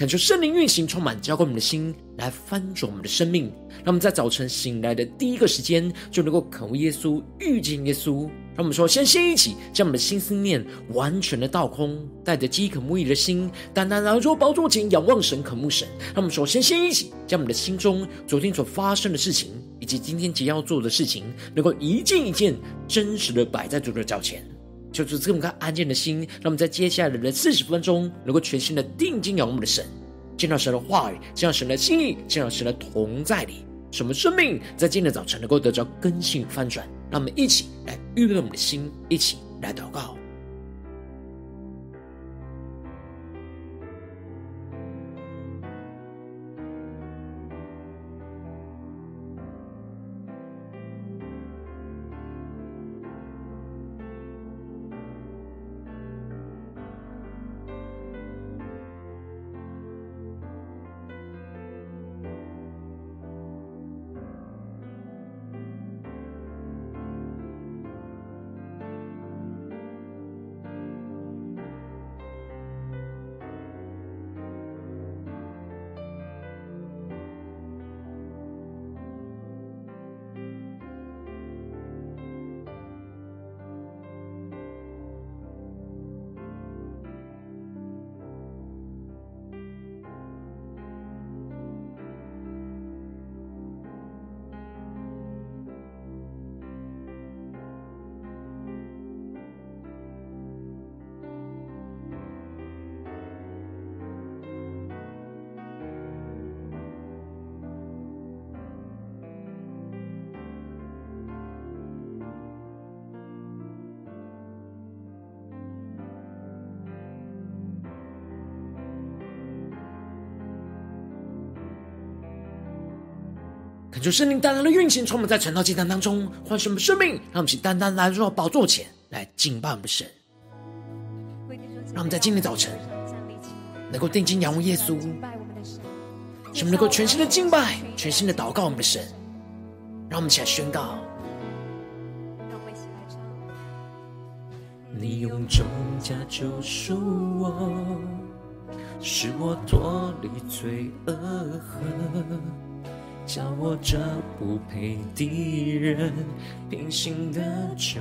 恳求圣灵运行，充满浇灌我们的心，来翻转我们的生命。让我们在早晨醒来的第一个时间，就能够渴慕耶稣，遇见耶稣。让我们说，先先一起将我们的心思念完全的倒空，带着饥渴慕义的心，单单来到宝座前仰望神，渴慕神。让我们说，先先一起将我们的心中昨天所发生的事情，以及今天即将要做的事情，能够一件一件真实的摆在主的脚前。就是这么个安静的心，让我们在接下来的四十分钟，能够全心的定睛仰望我们的神，见到神的话语，见到神的心意，见到神的同在里，什么生命在今天早晨能够得着更新翻转。让我们一起来预备我们的心，一起来祷告。恳求圣灵单单的运行，充满在晨祷祭坛当中，唤醒我们生命，让我们请单单来到宝座前来敬拜我们的神。让我们在今天早晨能够定睛仰望耶稣，使我们能够全心的敬拜，全心的祷告我们的神。让我们一起来宣告：你用重价救赎我，使我脱离罪恶恨。叫我这不配的人平心的救，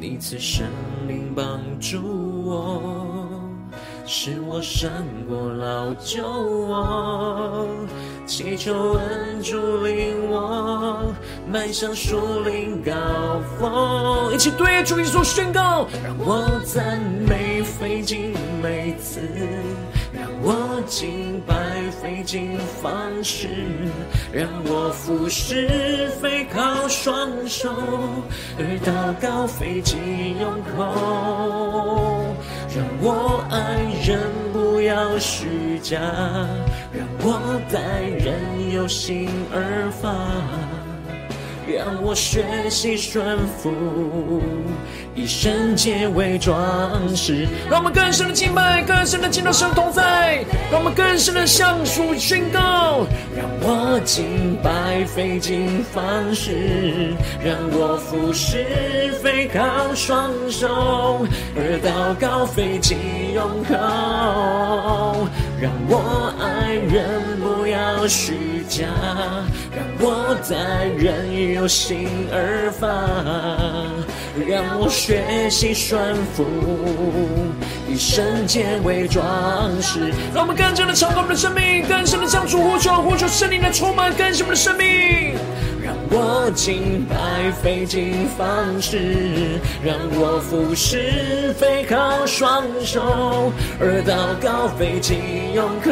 你赐圣灵帮助我，使我胜过老旧我，祈求恩主领我迈向树林高峰，一起对主耶稣宣告，让我赞美费尽每次。我敬拜费尽方式，让我服侍非靠双手，而祷告费尽用口。让我爱人不要虚假，让我待人有心而发。让我学习顺服，以圣洁为装饰。让我们更深的敬拜，更深的敬到神同在。让我们更深的向主宣告。让我敬拜费尽方式，让我服侍非靠双手，而祷告费尽用口。让我爱人不要虚假，让我待人有心而发，让我学习顺服，以圣洁为装饰。让我们更加的敞开我们的生命，更深的向主呼求，呼求圣灵来充满更新我们的生命。我敬拜费尽方式，让我服侍非靠双手，而祷告费尽用口。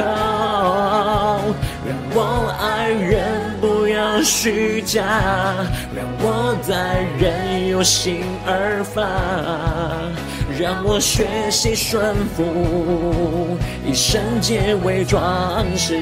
让我爱人不要虚假，让我待人有心而发。让我学习顺服，以圣洁为装饰。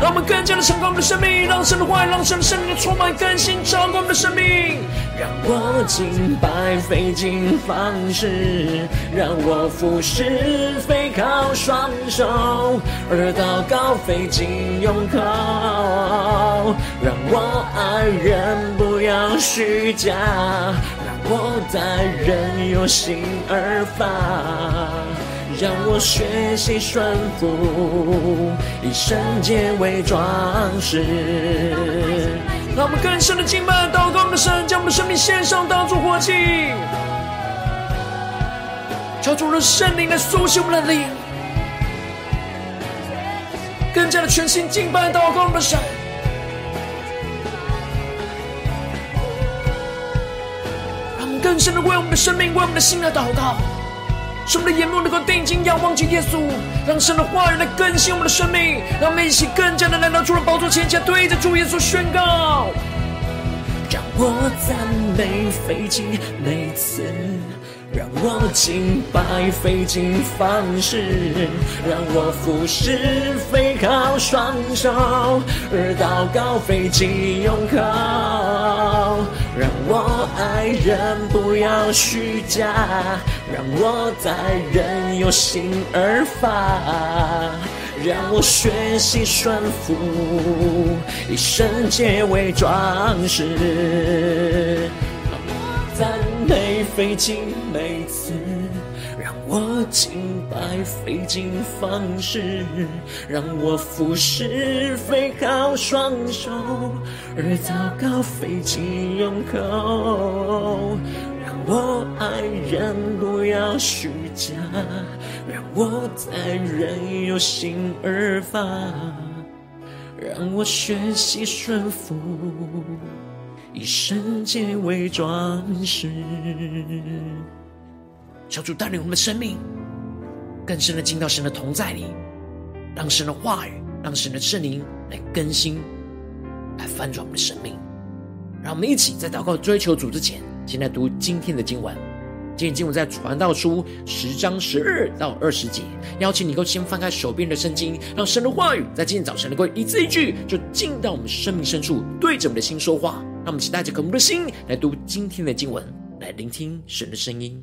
让我们更加的敞开我们的生命，让神的话语，让神的圣灵充满更新，照光我们的生命。让我敬拜费尽方式，让我服侍非靠双手，而祷告费尽用口。让我爱人不要虚假，我待人有心而发，让我学习顺服，以圣洁为装饰。让我们更深的敬拜、祷告我们的神，将我们的生命献上，当作活祭。求主的圣灵来苏醒我们的灵，更加的全心敬拜、祷告我们的神。更深的为我们的生命、为我们的心来祷告。使我们的眼目能够定睛仰望着耶稣，让神的话语来更新我们的生命，让我们一起更加的来到主的宝座前，前对着主耶稣宣告：让我赞美费尽每次。让我敬拜费尽方式，让我服侍非靠双手，而祷告费尽用口。让我爱人不要虚假，让我待人有心而发，让我学习顺服，以圣洁为装饰。赞美费尽每次，让我敬拜费尽方式，让我服侍非靠双手，而糟糕费尽用口。让我爱人不要虚假，让我待人有心而发，让我学习顺服。以圣洁为装饰，求主带领我们的生命更深的进到神的同在里，让神的话语，让神的圣灵来更新，来翻转我们的生命。让我们一起在祷告追求主之前，先来读今天的经文。今天经文在传道书十章十二到二十节，邀请你够先翻开手边的圣经，让神的话语在今天早晨能够一字一句，就进到我们生命深处，对着我们的心说话。让我们期待着渴慕的心来读今天的经文，来聆听神的声音。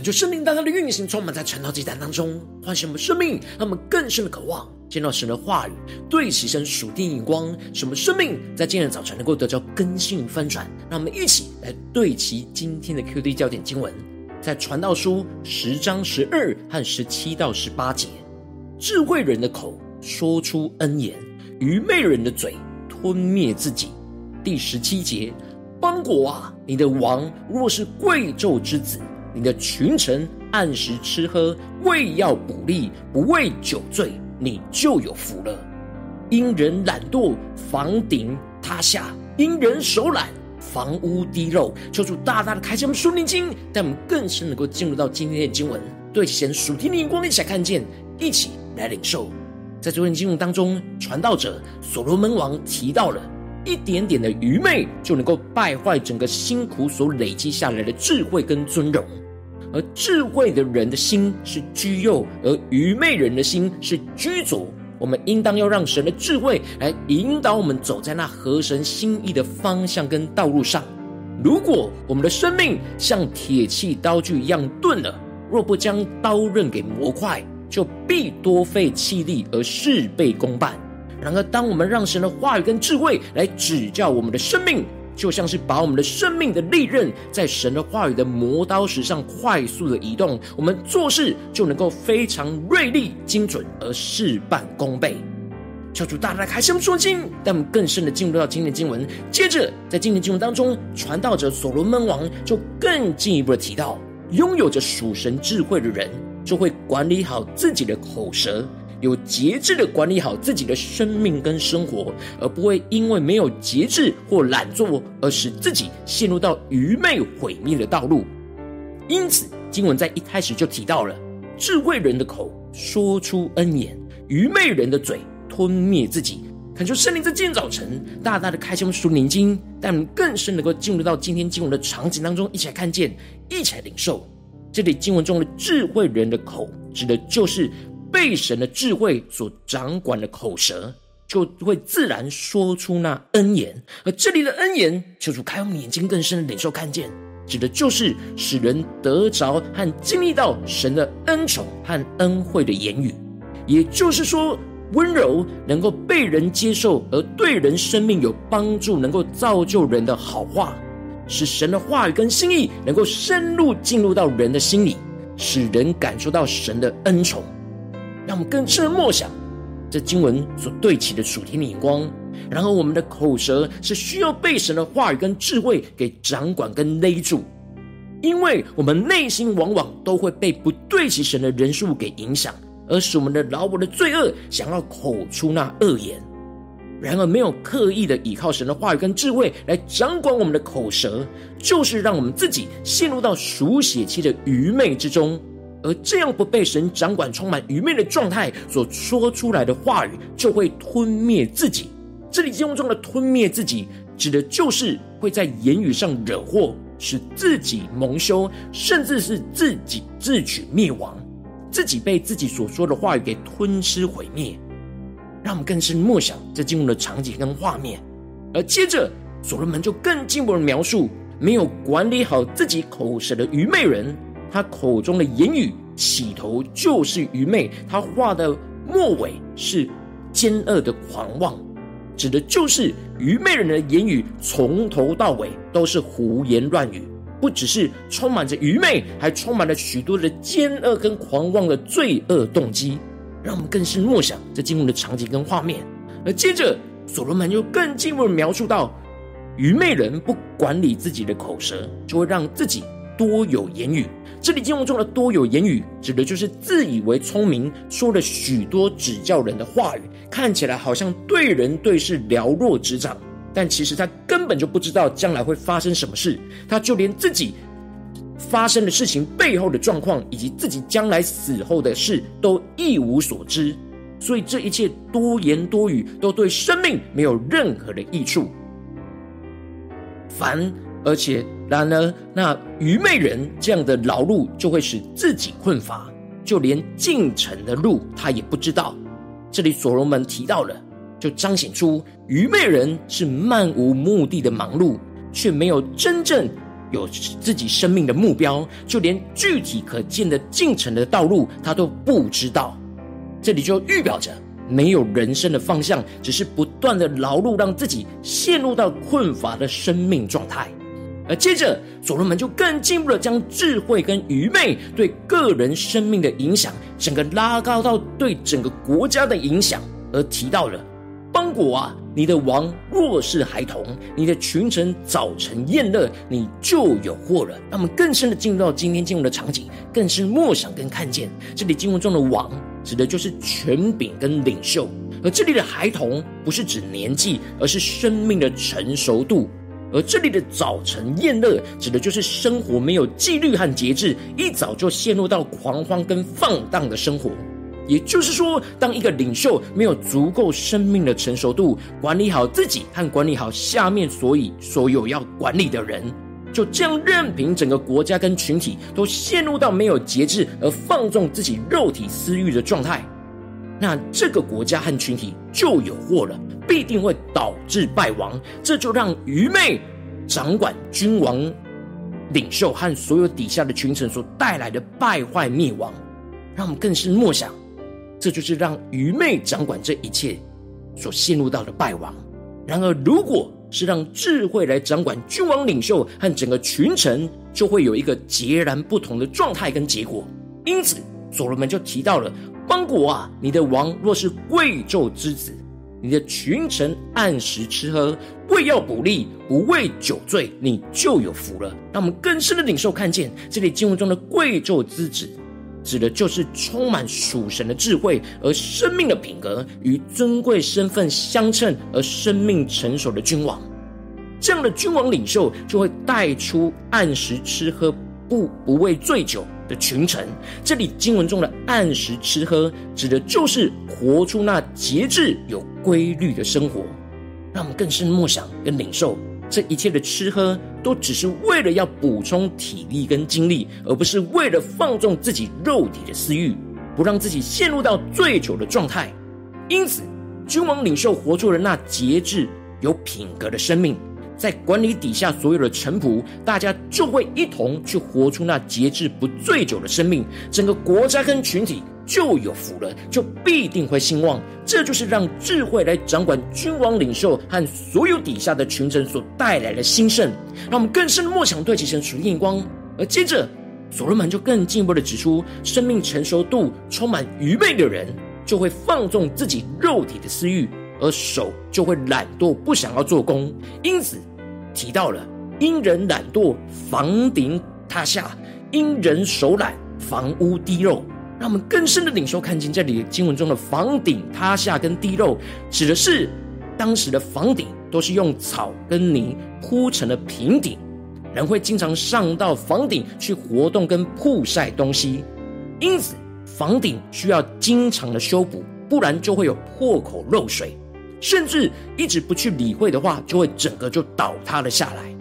恳求圣灵大大的运行，充满在晨祷祭坛当中，唤醒我们生命，让我们更深的渴望见到神的话语，对齐神属地眼光，使我们生命在今天早晨能够得到更新翻转。让我们一起来对齐今天的 QD 焦点经文，在传道书十章十二和十七到十八节，智慧人的口说出恩言，愚昧人的嘴吞灭自己。第十七节，邦国啊，你的王若是贵胄之子。你的群臣按时吃喝，为要补力，不为酒醉，你就有福了。因人懒惰，房顶塌下；因人手懒，房屋滴漏。求主大大的开启我们属灵经，带我们更深能够进入到今天的经文，对神属天的眼光一起来看见，一起来领受。在昨天经文当中，传道者所罗门王提到了一点点的愚昧，就能够败坏整个辛苦所累积下来的智慧跟尊荣。而智慧的人的心是居右，而愚昧人的心是居左。我们应当要让神的智慧来引导我们走在那合神心意的方向跟道路上。如果我们的生命像铁器刀具一样钝了，若不将刀刃给磨快，就必多费气力而事倍功半。然而，当我们让神的话语跟智慧来指教我们的生命，就像是把我们的生命的利刃在神的话语的磨刀石上快速的移动，我们做事就能够非常锐利、精准而事半功倍。求主大大开箱说经，带我们更深的进入到今天的经文。接着，在今天的经文当中，传道者所罗门王就更进一步的提到，拥有着属神智慧的人，就会管理好自己的口舌。有节制的管理好自己的生命跟生活，而不会因为没有节制或懒惰而使自己陷入到愚昧毁灭的道路。因此，经文在一开始就提到了：智慧人的口说出恩言，愚昧人的嘴吞灭自己。恳求圣灵在今天早晨大大的开启我们属灵经，带我们更深能够进入到今天经文的场景当中，一起来看见，一起来领受。这里经文中的智慧人的口，指的就是。被神的智慧所掌管的口舌，就会自然说出那恩言。而这里的恩言，求主开我们眼睛更深的领受看见，指的就是使人得着和经历到神的恩宠和恩惠的言语。也就是说，温柔能够被人接受，而对人生命有帮助，能够造就人的好话，使神的话语跟心意能够深入进入到人的心里，使人感受到神的恩宠。让我们更深的默想这经文所对齐的属天的眼光，然后我们的口舌是需要被神的话语跟智慧给掌管跟勒住，因为我们内心往往都会被不对齐神的人数给影响，而使我们的老我的罪恶想要口出那恶言。然而，没有刻意的依靠神的话语跟智慧来掌管我们的口舌，就是让我们自己陷入到属血气的愚昧之中。而这样不被神掌管、充满愚昧的状态所说出来的话语，就会吞灭自己。这里经文中的吞灭自己，指的就是会在言语上惹祸，使自己蒙羞，甚至是自己自取灭亡，自己被自己所说的话语给吞吃毁灭。让我们更深默想这经文的场景跟画面。而接着，所罗门就更进一步的描述，没有管理好自己口舌的愚昧人。他口中的言语起头就是愚昧，他话的末尾是奸恶的狂妄，指的就是愚昧人的言语从头到尾都是胡言乱语，不只是充满着愚昧，还充满了许多的奸恶跟狂妄的罪恶动机。让我们更是默想这经文的场景跟画面。而接着，所罗门又更进一步描述到，愚昧人不管理自己的口舌，就会让自己多有言语。这里经文中的多有言语，指的就是自以为聪明，说了许多指教人的话语，看起来好像对人对事了若指掌，但其实他根本就不知道将来会发生什么事，他就连自己发生的事情背后的状况，以及自己将来死后的事都一无所知，所以这一切多言多语都对生命没有任何的益处。凡而且。然而，那愚昧人这样的劳碌，就会使自己困乏，就连进城的路他也不知道。这里所罗门提到了，就彰显出愚昧人是漫无目的的忙碌，却没有真正有自己生命的目标，就连具体可见的进程的道路，他都不知道。这里就预表着没有人生的方向，只是不断的劳碌，让自己陷入到困乏的生命状态。而接着，所罗门就更进一步的将智慧跟愚昧对个人生命的影响，整个拉高到对整个国家的影响，而提到了邦国啊。你的王若是孩童，你的群臣早晨宴乐，你就有祸了。让我们更深的进入到今天经文的场景，更是默想跟看见，这里经文中的王，指的就是权柄跟领袖；而这里的孩童，不是指年纪，而是生命的成熟度；而这里的早晨宴乐，指的就是生活没有纪律和节制，一早就陷入到狂欢跟放荡的生活。也就是说，当一个领袖没有足够生命的成熟度，管理好自己和管理好下面所以所有要管理的人，就这样任凭整个国家跟群体都陷入到没有节制而放纵自己肉体私欲的状态，那这个国家和群体就有祸了，必定会导致败亡。这就让愚昧掌管君王、领袖和所有底下的群臣所带来的败坏灭亡，让我们更是默想。这就是让愚昧掌管这一切所陷入到的败亡。然而，如果是让智慧来掌管君王、领袖和整个群臣，就会有一个截然不同的状态跟结果。因此，所罗门就提到了：邦国啊，你的王若是贵胄之子，你的群臣按时吃喝，为要补力，不为酒醉，你就有福了。让我们更深的领受看见这里经文中的贵胄之子。指的就是充满属神的智慧，而生命的品格与尊贵身份相称，而生命成熟的君王。这样的君王领袖就会带出按时吃喝不不为醉酒的群臣。这里经文中的按时吃喝，指的就是活出那节制有规律的生活。让我们更深默想跟领受。这一切的吃喝，都只是为了要补充体力跟精力，而不是为了放纵自己肉体的私欲，不让自己陷入到醉酒的状态。因此，君王领袖活出了那节制、有品格的生命，在管理底下所有的臣仆，大家就会一同去活出那节制、不醉酒的生命，整个国家跟群体。就有福了，就必定会兴旺。这就是让智慧来掌管君王、领袖和所有底下的群臣所带来的兴盛。让我们更深的默想，对齐神属灵光。而接着，所罗门就更进一步的指出，生命成熟度充满愚昧的人，就会放纵自己肉体的私欲，而手就会懒惰，不想要做工。因此，提到了因人懒惰，房顶塌下；因人手懒，房屋滴漏。让我们更深的领受，看见这里经文中的房顶塌下跟滴漏，指的是当时的房顶都是用草跟泥铺成的平顶，人会经常上到房顶去活动跟曝晒东西，因此房顶需要经常的修补，不然就会有破口漏水，甚至一直不去理会的话，就会整个就倒塌了下来。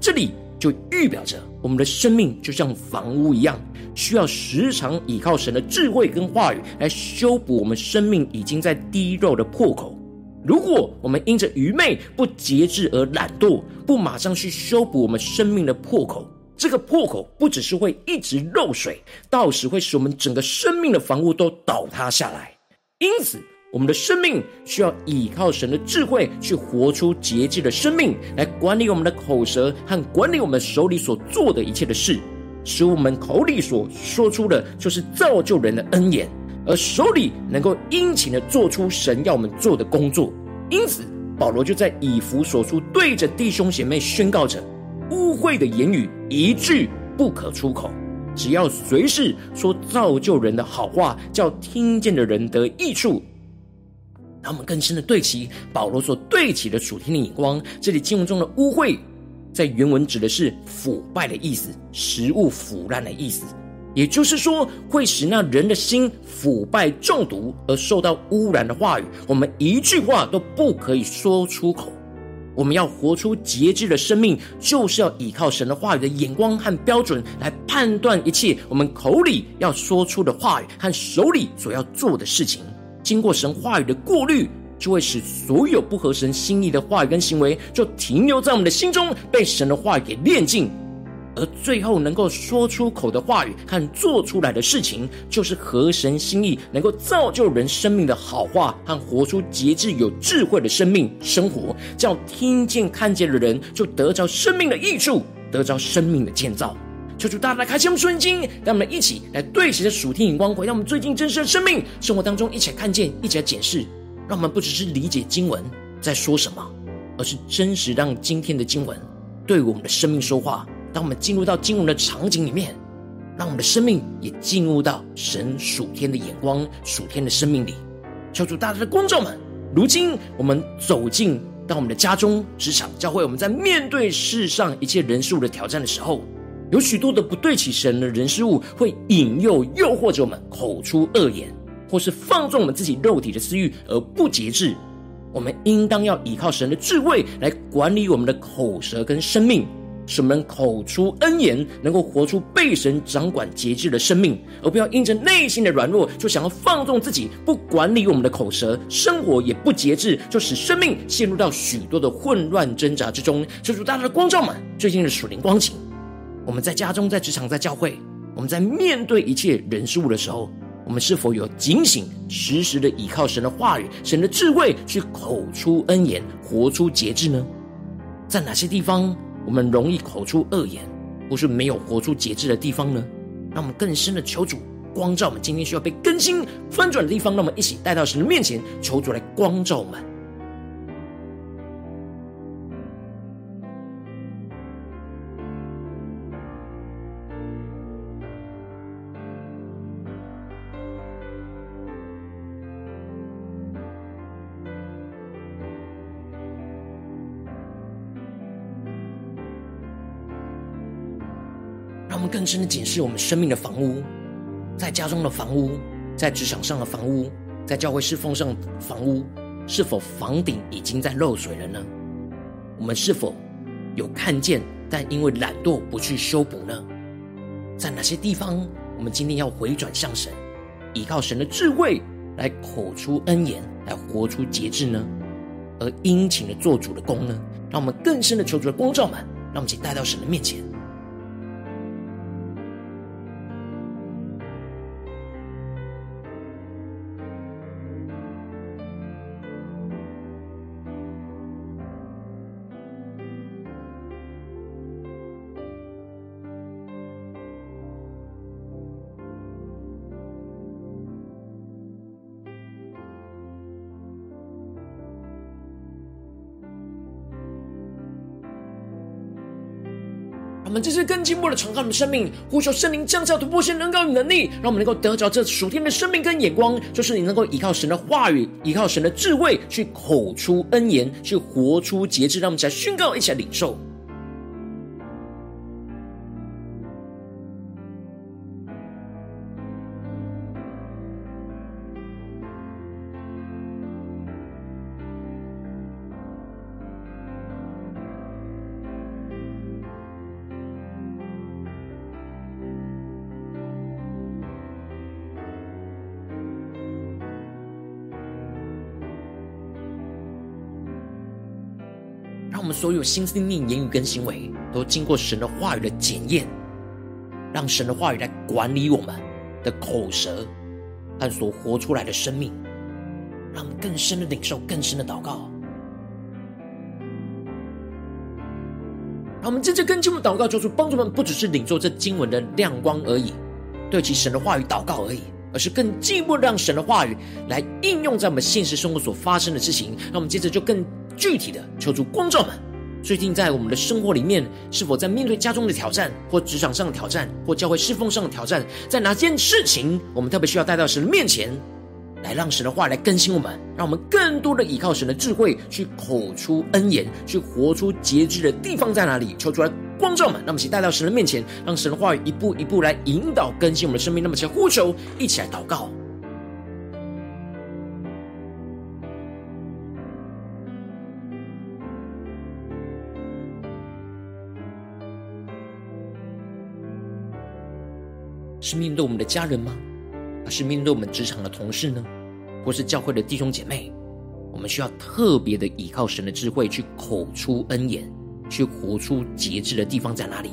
这里。就预表着我们的生命就像房屋一样，需要时常依靠神的智慧跟话语来修补我们生命已经在滴漏的破口。如果我们因着愚昧不节制而懒惰，不马上去修补我们生命的破口，这个破口不只是会一直漏水，到时会使我们整个生命的房屋都倒塌下来。因此，我们的生命需要依靠神的智慧，去活出节制的生命，来管理我们的口舌和管理我们手里所做的一切的事，使我们口里所说出的，就是造就人的恩言，而手里能够殷勤的做出神要我们做的工作。因此，保罗就在以弗所出对着弟兄姐妹宣告着：污秽的言语一句不可出口，只要随时说造就人的好话，叫听见的人得益处。让我们更深的对齐保罗所对齐的主天的眼光。这里经文中的污秽，在原文指的是腐败的意思，食物腐烂的意思。也就是说，会使那人的心腐败中毒而受到污染的话语，我们一句话都不可以说出口。我们要活出节制的生命，就是要依靠神的话语的眼光和标准来判断一切。我们口里要说出的话语和手里所要做的事情。经过神话语的过滤，就会使所有不合神心意的话语跟行为，就停留在我们的心中，被神的话语给炼净，而最后能够说出口的话语和做出来的事情，就是合神心意，能够造就人生命的好话和活出节制有智慧的生命生活，叫听见看见的人就得着生命的益处，得着生命的建造。求主大大开启我们圣经，让我们一起来对齐着属天眼光，回到我们最近真实的生命生活当中，一起来看见，一起来检视，让我们不只是理解经文在说什么，而是真实让今天的经文对我们的生命说话。当我们进入到经文的场景里面，让我们的生命也进入到神属天的眼光、属天的生命里。求主大大的光照们，如今我们走进到我们的家中、职场、教会，我们在面对世上一切人事物的挑战的时候，有许多的不对起神的人事物，会引诱、诱惑着我们口出恶言，或是放纵我们自己肉体的私欲而不节制。我们应当要依靠神的智慧来管理我们的口舌跟生命。使我们口出恩言，能够活出被神掌管节制的生命，而不要因着内心的软弱，就想要放纵自己，不管理我们的口舌，生活也不节制，就使生命陷入到许多的混乱挣扎之中。求主大大的光照们，最近的属灵光景，我们在家中、在职场、在教会，我们在面对一切人事物的时候，我们是否有警醒，时时的依靠神的话语、神的智慧，去口出恩言，活出节制呢？在哪些地方？我们容易口出恶言，不是没有活出节制的地方呢？让我们更深的求主光照我们，今天需要被更新翻转的地方，让我们一起带到神的面前，求主来光照我们。深的检视我们生命的房屋，在家中的房屋，在职场上的房屋，在教会侍奉上的房屋，是否房顶已经在漏水了呢？我们是否有看见，但因为懒惰不去修补呢？在哪些地方，我们今天要回转向神，依靠神的智慧来口出恩言，来活出节制呢？而殷勤的做主的工呢？让我们更深的求主的光照们，让我们一起带到神的面前。我们这是更进一步的敞开我们的生命，呼求圣灵降下突破性能高与能力，让我们能够得着这属天的生命跟眼光，就是你能够依靠神的话语，依靠神的智慧，去口出恩言，去活出节制，让我们一起来宣告，一起来领受。所有心思念、言语跟行为，都经过神的话语的检验，让神的话语来管理我们的口舌和所活出来的生命，让我们更深的领受、更深的祷告。让我们真正更进一步祷告，求主帮助我们，不只是领受这经文的亮光而已，对其神的话语祷告而已，而是更进一步让神的话语来应用在我们现实生活所发生的事情。让我们接着就更。具体的求主光照们，最近在我们的生活里面，是否在面对家中的挑战，或职场上的挑战，或教会侍奉上的挑战，在哪件事情，我们特别需要带到神的面前，来让神的话来更新我们，让我们更多的依靠神的智慧，去口出恩言，去活出节制的地方在哪里？求主来光照们，让我们一起带到神的面前，让神的话语一步一步来引导更新我们的生命。那么，请呼求，一起来祷告。是面对我们的家人吗？还是面对我们职场的同事呢？或是教会的弟兄姐妹？我们需要特别的依靠神的智慧，去口出恩言，去活出节制的地方在哪里？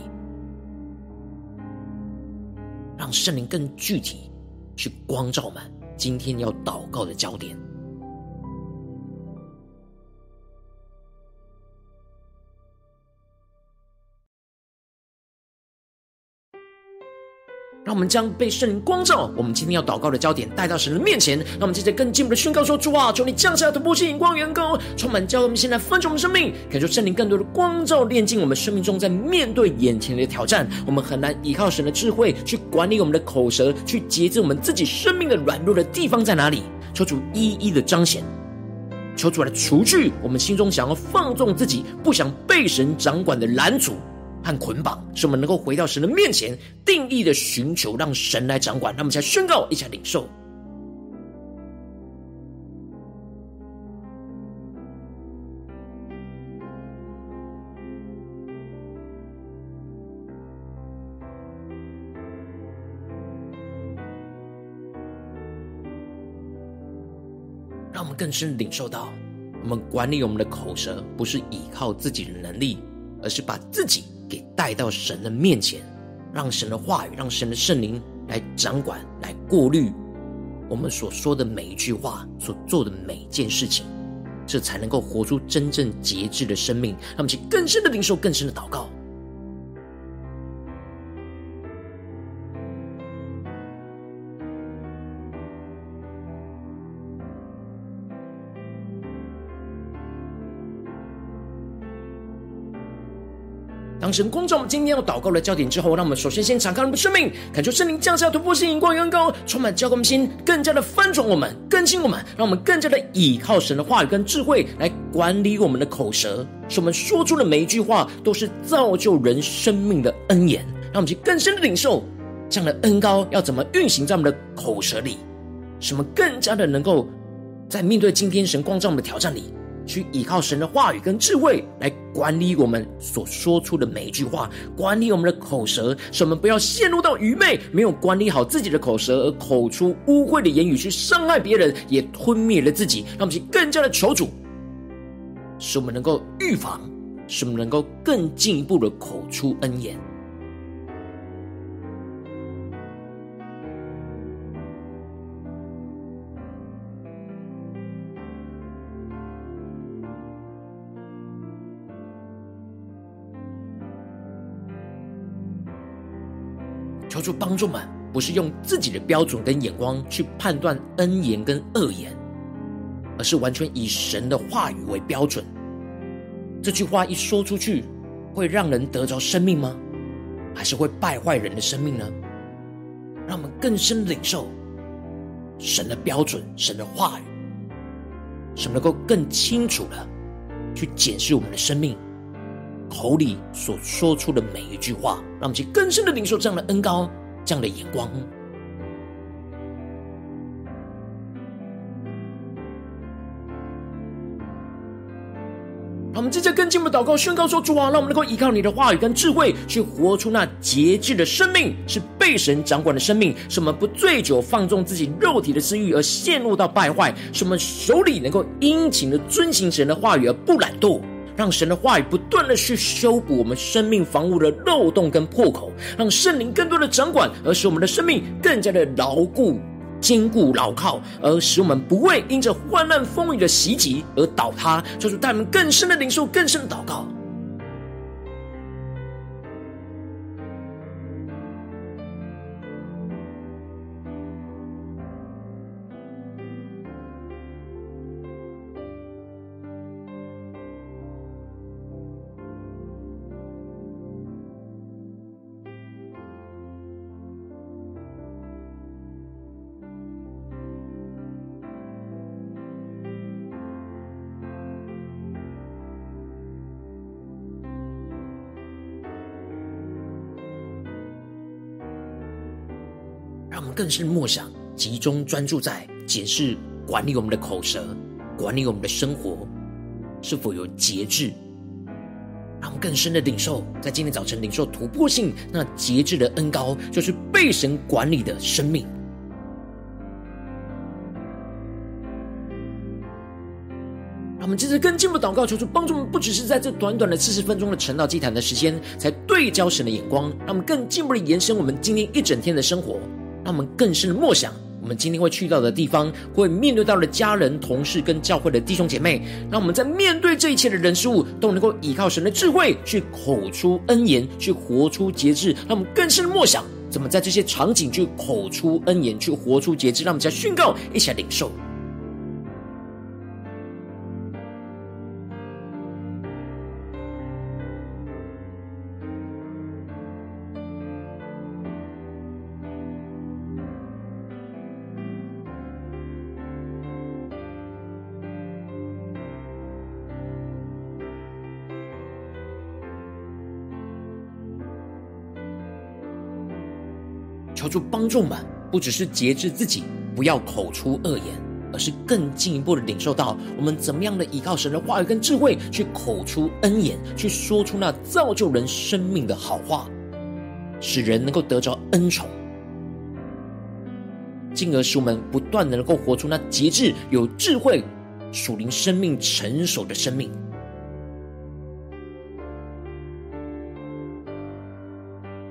让圣灵更具体去光照我们今天要祷告的焦点。让我们将被圣灵光照，我们今天要祷告的焦点带到神的面前。让我们接着更进一步的宣告说：主啊，求你降下突破性眼光，远高，充满教会。我们现在分盛我们生命，感受圣灵更多的光照，炼净我们生命中在面对眼前的挑战，我们很难依靠神的智慧去管理我们的口舌，去节制我们自己生命的软弱的地方在哪里？求主一一的彰显，求主来除去我们心中想要放纵自己、不想被神掌管的拦阻。和捆绑，使我们能够回到神的面前，定义的寻求，让神来掌管。让我们再宣告，一起来领受。让我们更深领受到，我们管理我们的口舌，不是依靠自己的能力，而是把自己。给带到神的面前，让神的话语，让神的圣灵来掌管、来过滤我们所说的每一句话，所做的每一件事情，这才能够活出真正节制的生命。让我们去更深的领受、更深的祷告。当神光照我们今天要祷告的焦点之后，让我们首先先敞开我们的生命，感受圣灵降下突破性、眼光远高，充满交给我们心，更加的翻转我们、更新我们，让我们更加的倚靠神的话语跟智慧来管理我们的口舌，使我们说出的每一句话都是造就人生命的恩言。让我们去更深的领受这样的恩膏要怎么运行在我们的口舌里，使我们更加的能够在面对今天神光照我们的挑战里。去依靠神的话语跟智慧来管理我们所说出的每一句话，管理我们的口舌，使我们不要陷入到愚昧，没有管理好自己的口舌，而口出污秽的言语去伤害别人，也吞灭了自己。让我们去更加的求主，使我们能够预防，使我们能够更进一步的口出恩言。主帮助们，不是用自己的标准跟眼光去判断恩言跟恶言，而是完全以神的话语为标准。这句话一说出去，会让人得着生命吗？还是会败坏人的生命呢？让我们更深领受神的标准、神的话语，使我们能够更清楚的去检视我们的生命。口里所说出的每一句话，让我们去更深的领受这样的恩膏，这样的眼光。让我们接着更进一步祷告，宣告说：主啊，让我们能够依靠你的话语跟智慧，去活出那节制的生命，是被神掌管的生命，使我们不醉酒放纵自己肉体的私欲而陷入到败坏，使我们手里能够殷勤的遵行神的话语而不懒惰。让神的话语不断的去修补我们生命房屋的漏洞跟破口，让圣灵更多的掌管，而使我们的生命更加的牢固、坚固、牢靠，而使我们不会因着患难风雨的袭击而倒塌。求主带我们更深的领受、更深的祷告。更是默想，集中专注在检视管理我们的口舌，管理我们的生活是否有节制。让我们更深的领受，在今天早晨领受突破性那节制的恩膏，就是被神管理的生命。让我们接着更进一步祷告，求主帮助我们，不只是在这短短的四十分钟的晨祷祭坛的时间，才对焦神的眼光，让我们更进一步的延伸我们今天一整天的生活，让我们更深的默想。我们今天会去到的地方，会面对到的家人、同事跟教会的弟兄姐妹，让我们在面对这一切的人事物，都能够依靠神的智慧，去口出恩言，去活出节制。让我们更深的默想，怎么在这些场景去口出恩言，去活出节制。让我们再宣告，一起来领受。帮助们，不只是节制自己，不要口出恶言，而是更进一步的领受到我们怎么样的依靠神的话语跟智慧，去口出恩言，去说出那造就人生命的好话，使人能够得着恩宠，进而使我们不断的能够活出那节制、有智慧、属灵生命成熟的生命。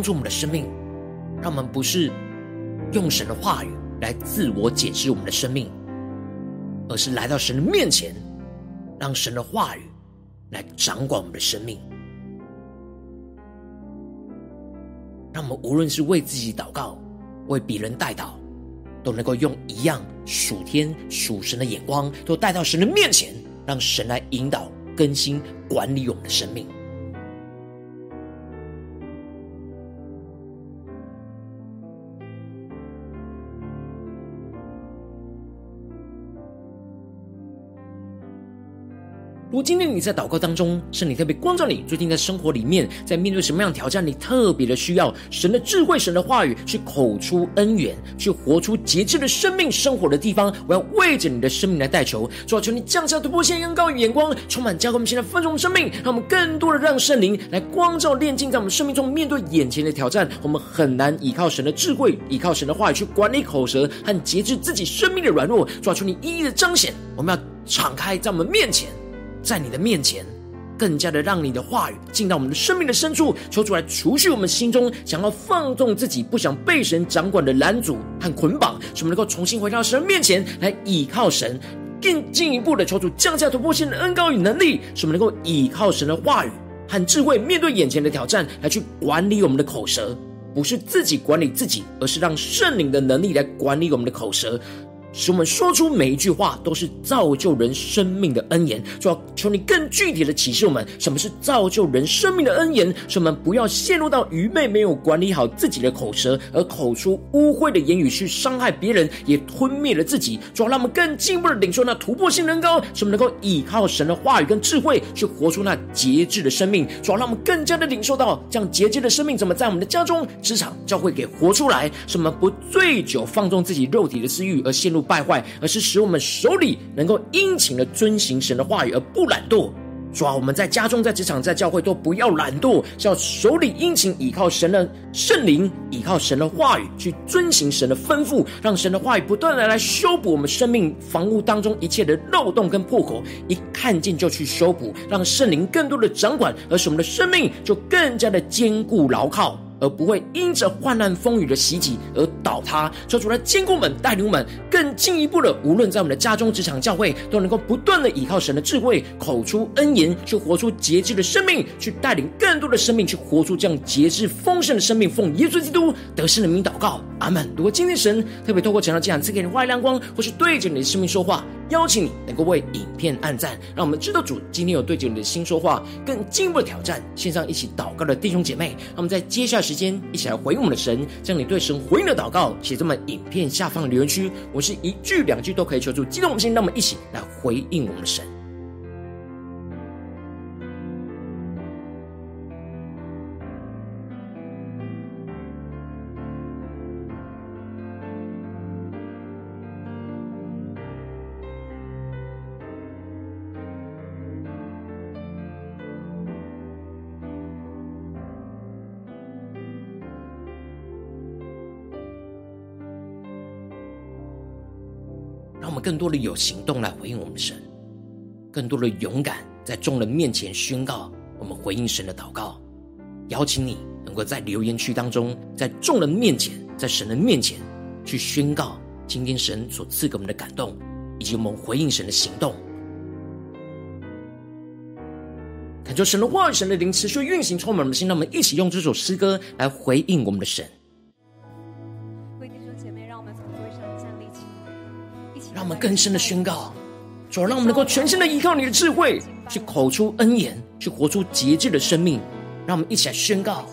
帮助我们的生命，让我们不是用神的话语来自我解释我们的生命，而是来到神的面前，让神的话语来掌管我们的生命。让我们无论是为自己祷告，为别人代祷，都能够用一样属天属神的眼光，都带到神的面前，让神来引导、更新、管理我们的生命。今天你在祷告当中，圣灵特别光照你，最近在生活里面，在面对什么样的挑战，你特别的需要神的智慧、神的话语，去口出恩言，去活出节制的生命生活的地方，我要为着你的生命来代求，主啊，求你降下突破线、恩膏与眼光，充满教会我们现在丰盛生命，让我们更多的让圣灵来光照、炼净，在我们生命中面对眼前的挑战，我们很难依靠神的智慧、依靠神的话语去管理口舌和节制自己生命的软弱，主啊，求你一一的彰显，我们要敞开在我们面前。在你的面前，更加的让你的话语进到我们的生命的深处，求主来除去我们心中想要放纵自己、不想被神掌管的拦阻和捆绑，使我们能够重新回到神面前来倚靠神，更进一步的求主降下突破性的恩膏与能力，使我们能够倚靠神的话语和智慧，面对眼前的挑战，来去管理我们的口舌，不是自己管理自己，而是让圣灵的能力来管理我们的口舌。使我们说出每一句话都是造就人生命的恩言，主要求你更具体的启示我们什么是造就人生命的恩言，使我们不要陷入到愚昧，没有管理好自己的口舌，而口出污秽的言语去伤害别人，也吞灭了自己。主要让我们更进一步的领受那突破性能高，使我们能够依靠神的话语跟智慧，去活出那节制的生命。主要让我们更加的领受到这样节制的生命怎么在我们的家中、职场、教会给活出来，使我们不醉酒放纵自己肉体的私欲而陷入。败坏，而是使我们手里能够殷勤的遵行神的话语，而不懒惰。主啊，我们在家中、在职场、在教会都不要懒惰，是要手里殷勤倚靠神的圣灵，倚靠神的话语去遵行神的吩咐，让神的话语不断的来修补我们生命房屋当中一切的漏洞跟破口，一看见就去修补，让圣灵更多的掌管，而使我们的生命就更加的坚固牢靠。而不会因着患难风雨的袭击而倒塌。求主来坚固我们，带领我们更进一步的，无论在我们的家中、职场、教会，都能够不断的依靠神的智慧，口出恩言，去活出节制的生命，去带领更多的生命去活出这样节制丰盛的生命。奉耶稣基督得胜的名祷告，阿门。如果今天神特别透过讲道这样赐给你话语亮光，或是对着你的生命说话，邀请你能够为影片按赞，让我们知道主今天有对着你的心说话，更进一步的挑战。线上一起祷告的弟兄姐妹，那么在接下来时间一起来回应我们的神，将你对神回应的祷告写在我们影片下方的留言区。我是一句两句都可以求助激动我们心，让我们一起来回应我们的神。让我们更多的有行动来回应我们的神，更多的勇敢在众人面前宣告我们回应神的祷告。邀请你能够在留言区当中，在众人面前，在神的面前去宣告今天神所赐给我们的感动，以及我们回应神的行动。恳求神的话语、神的灵持续运行，充满我们的心。让我们一起用这首诗歌来回应我们的神。更深的宣告，主，让我们能够全心的依靠你的智慧，去口出恩言，去活出节制的生命。让我们一起来宣告：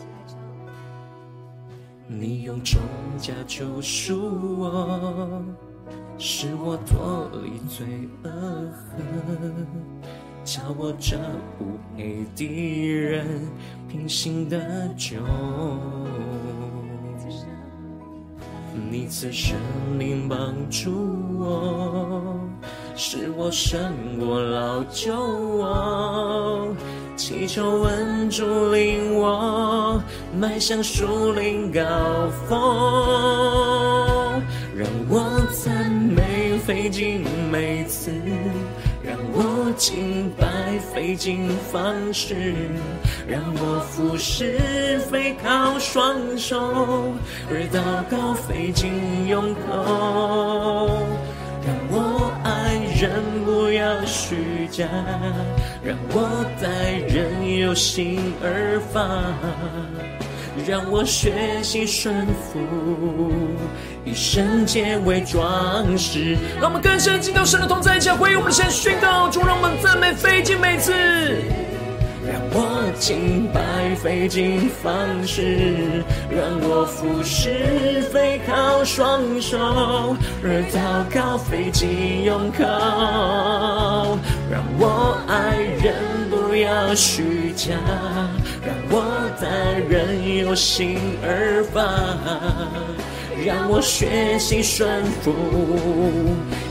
你用重价救赎我，使我脱离罪恶恨，叫我这无黑的人平心的救。你赐生命帮助我，使我胜过老旧我，祈求恩主领我迈向树林高峰，让我赞美费尽每次。让我敬拜费尽方式，让我服侍非靠双手，而祷告费尽用口。让我爱人不要虚假，让我待人有心而发。让我学习顺服，以圣洁为装饰。让我们更深进到神的同在，教会我们先宣告，主让我们赞美费尽每次。让我敬拜费尽方式，让我服侍非靠双手，而祷告费尽用口。让我爱人不要虚假。让我待人有心而发，让我学习顺服，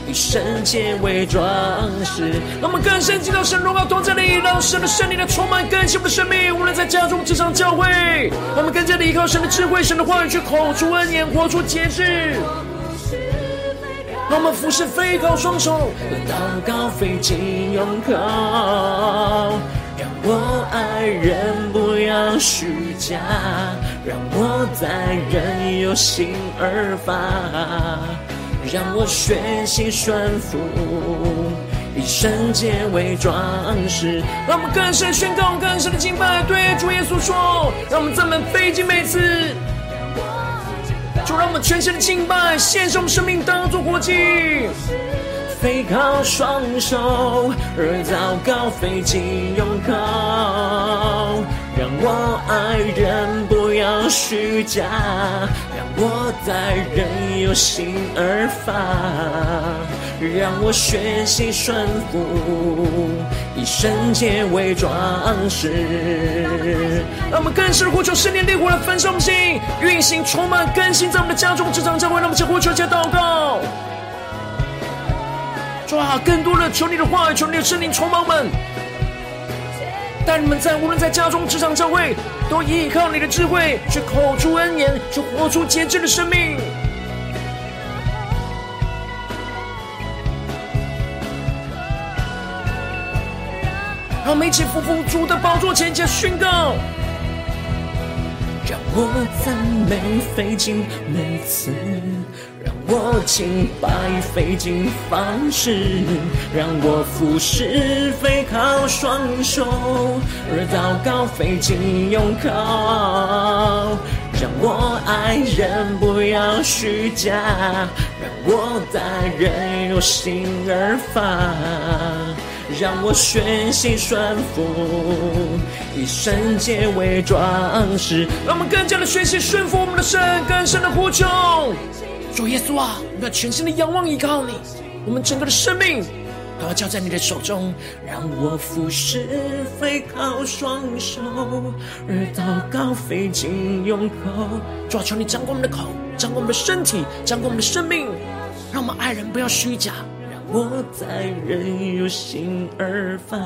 以圣洁为装饰。让我们更深进到神荣耀同在里，让神的圣灵来充满更新我们的生命。无论在家中、职场、教会，我们更加的依靠神的智慧、神的话语，去口出恩言，活出节制。让我们服侍非靠双手，祷告费尽用口。让我爱人不要虚假，让我待人有心而发，让我学习顺服，以圣洁为装饰。让我们更深宣告，更深的敬拜，对主耶稣说，让我们赞美费尽每次。就让我们全心的敬拜，献上我们生命当作活祭。非靠双手，而祷告费尽用口，让我爱人不要虚假，让我待人有心而发，让我学习顺服，以圣洁为装饰。让我们更深呼求圣灵烈火来焚烧我们心，运行充满更新在我们的家中、职场、教会，让我们向呼求、加祷告。主啊，更多的求你的话语，求你的圣灵充满们，带你们在无论在家中、职场、教会，都依靠你的智慧，去口出恩言，去活出节制的生命。让我们一起匍匐主的宝座前，前宣告。让我赞美费尽每次，我敬拜费尽方式，让我服侍非靠双手，而祷告费尽用口。让我爱人不要虚假，让我待人有心而发，让我学习顺服，以圣洁为装饰。让我们更加的学习顺服我们的神，更深的呼求。主耶稣啊，我们要全心的仰望依靠你，我们整个的生命。都要交在你的手中，让我俯视飞靠双手，而祷告飞进胸口。主啊，求你掌管我们的口，掌管我们的身体，掌管我们的生命，让我们爱人不要虚假，让我在人有心而发，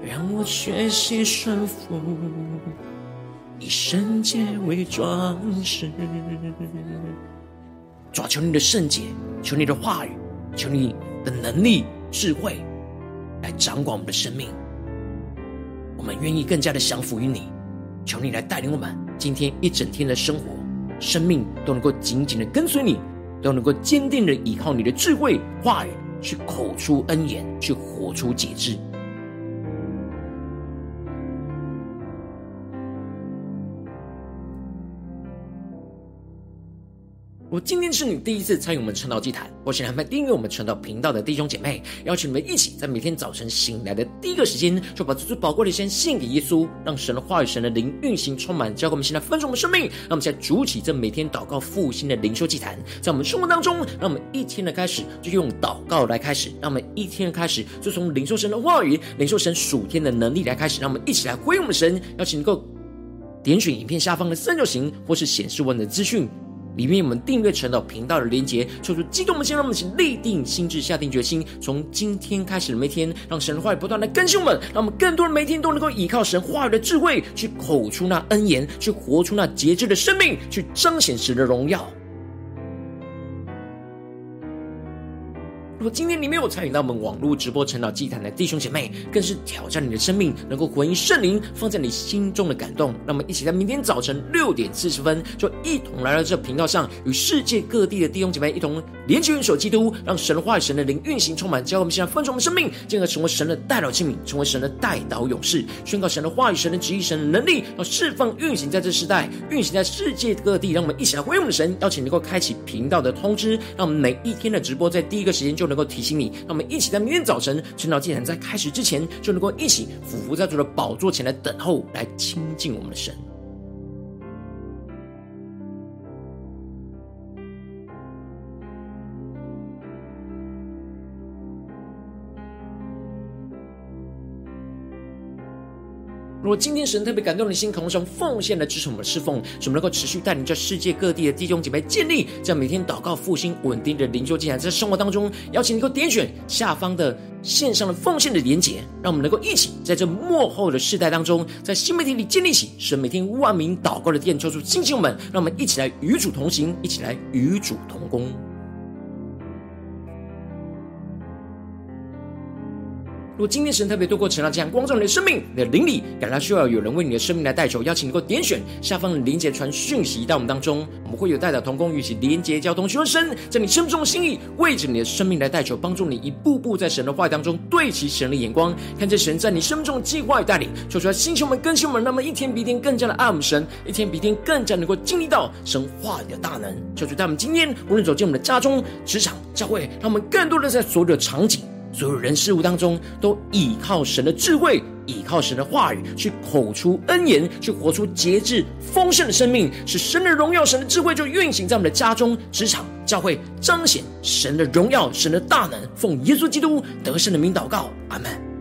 让我学习顺服，以圣洁为装饰。主啊，求你的圣洁，求你的话语，求你。的能力、智慧来掌管我们的生命，我们愿意更加的降服于你，求你来带领我们今天一整天的生活、生命都能够紧紧的跟随你，都能够坚定的依靠你的智慧话语，去口出恩言，去活出节制。果今天是你第一次参与我们传道祭坛，或是还没订阅我们传道频道的弟兄姐妹，邀请你们一起在每天早晨醒来的第一个时间，就把这最宝贵的先献给耶稣，让神的话语、神的灵运行充满，教给我们现在分盛我们生命。让我们现在主起这每天祷告复兴的灵修祭坛，在我们生活当中，让我们一天的开始就用祷告来开始，让我们一天的开始就从领受神的话语、领受神属天的能力来开始，让我们一起来回应我们神。邀请能够点选影片下方的三角形，或是显示文的资讯。里面我们订阅成了频道的连结，抽出激动的心，让我们一起立定心智，下定决心，从今天开始的每天，让神话语不断的更新我们，让我们更多人每天都能够依靠神话语的智慧，去口出那恩言，去活出那节制的生命，去彰显神的荣耀。如果今天你没有参与到我们网络直播晨祷祭坛的弟兄姐妹，更是挑战你的生命，能够回应圣灵放在你心中的感动。那么，一起在明天早晨六点四十分，就一同来到这频道上，与世界各地的弟兄姐妹一同连接、元首基督，让神的话语、神的灵运行充满，教我们现在丰盛我们生命，进而成为神的代祷器皿，成为神的代祷勇士，宣告神的话语、神的旨意、神的能力，要释放运行在这世代，运行在世界各地。让我们一起来回应我们的神，邀请能够开启频道的通知，让我们每一天的直播在第一个时间就能够提醒你，让我们一起在明天早晨晨祷祭坛在开始之前，就能够一起俯伏在主的宝座前来等候，来亲近我们的神。如果今天神特别感动你的心，渴望从奉献来支持我们的侍奉，使我们能够持续带领着世界各地的弟兄姐妹建立这样每天祷告复兴稳定的灵修进展，在生活当中，邀请你能够点选下方的线上的奉献的连结，让我们能够一起在这幕后的世代当中，在新媒体里建立起神每天万名祷告的殿，抽出星星们，让我们一起来与主同行，一起来与主同工。如果今天神特别透过晨祷这样光照你的生命，你的灵里感到需要有人为你的生命来代求，邀请你能够点选下方的连结传讯息到我们当中，我们会有代表同工与其连结交通，寻求神在你生命中的心意，为着你的生命来代求，帮助你一步步在神的话语当中对齐神的眼光，看见神在你生命中的计划与带领，说出来星球们更新我们，那么一天比一天更加的爱我们神，一天比一天更加能够经历到神话语的大能，求主他们今天无论走进我们的家中、职场、教会，让我们更多的在所有的场景。所有人事物当中，都倚靠神的智慧，倚靠神的话语，去口出恩言，去活出节制丰盛的生命，使神的荣耀、神的智慧就运行在我们的家中、职场、教会，彰显神的荣耀、神的大能。奉耶稣基督得胜的名祷告，阿门。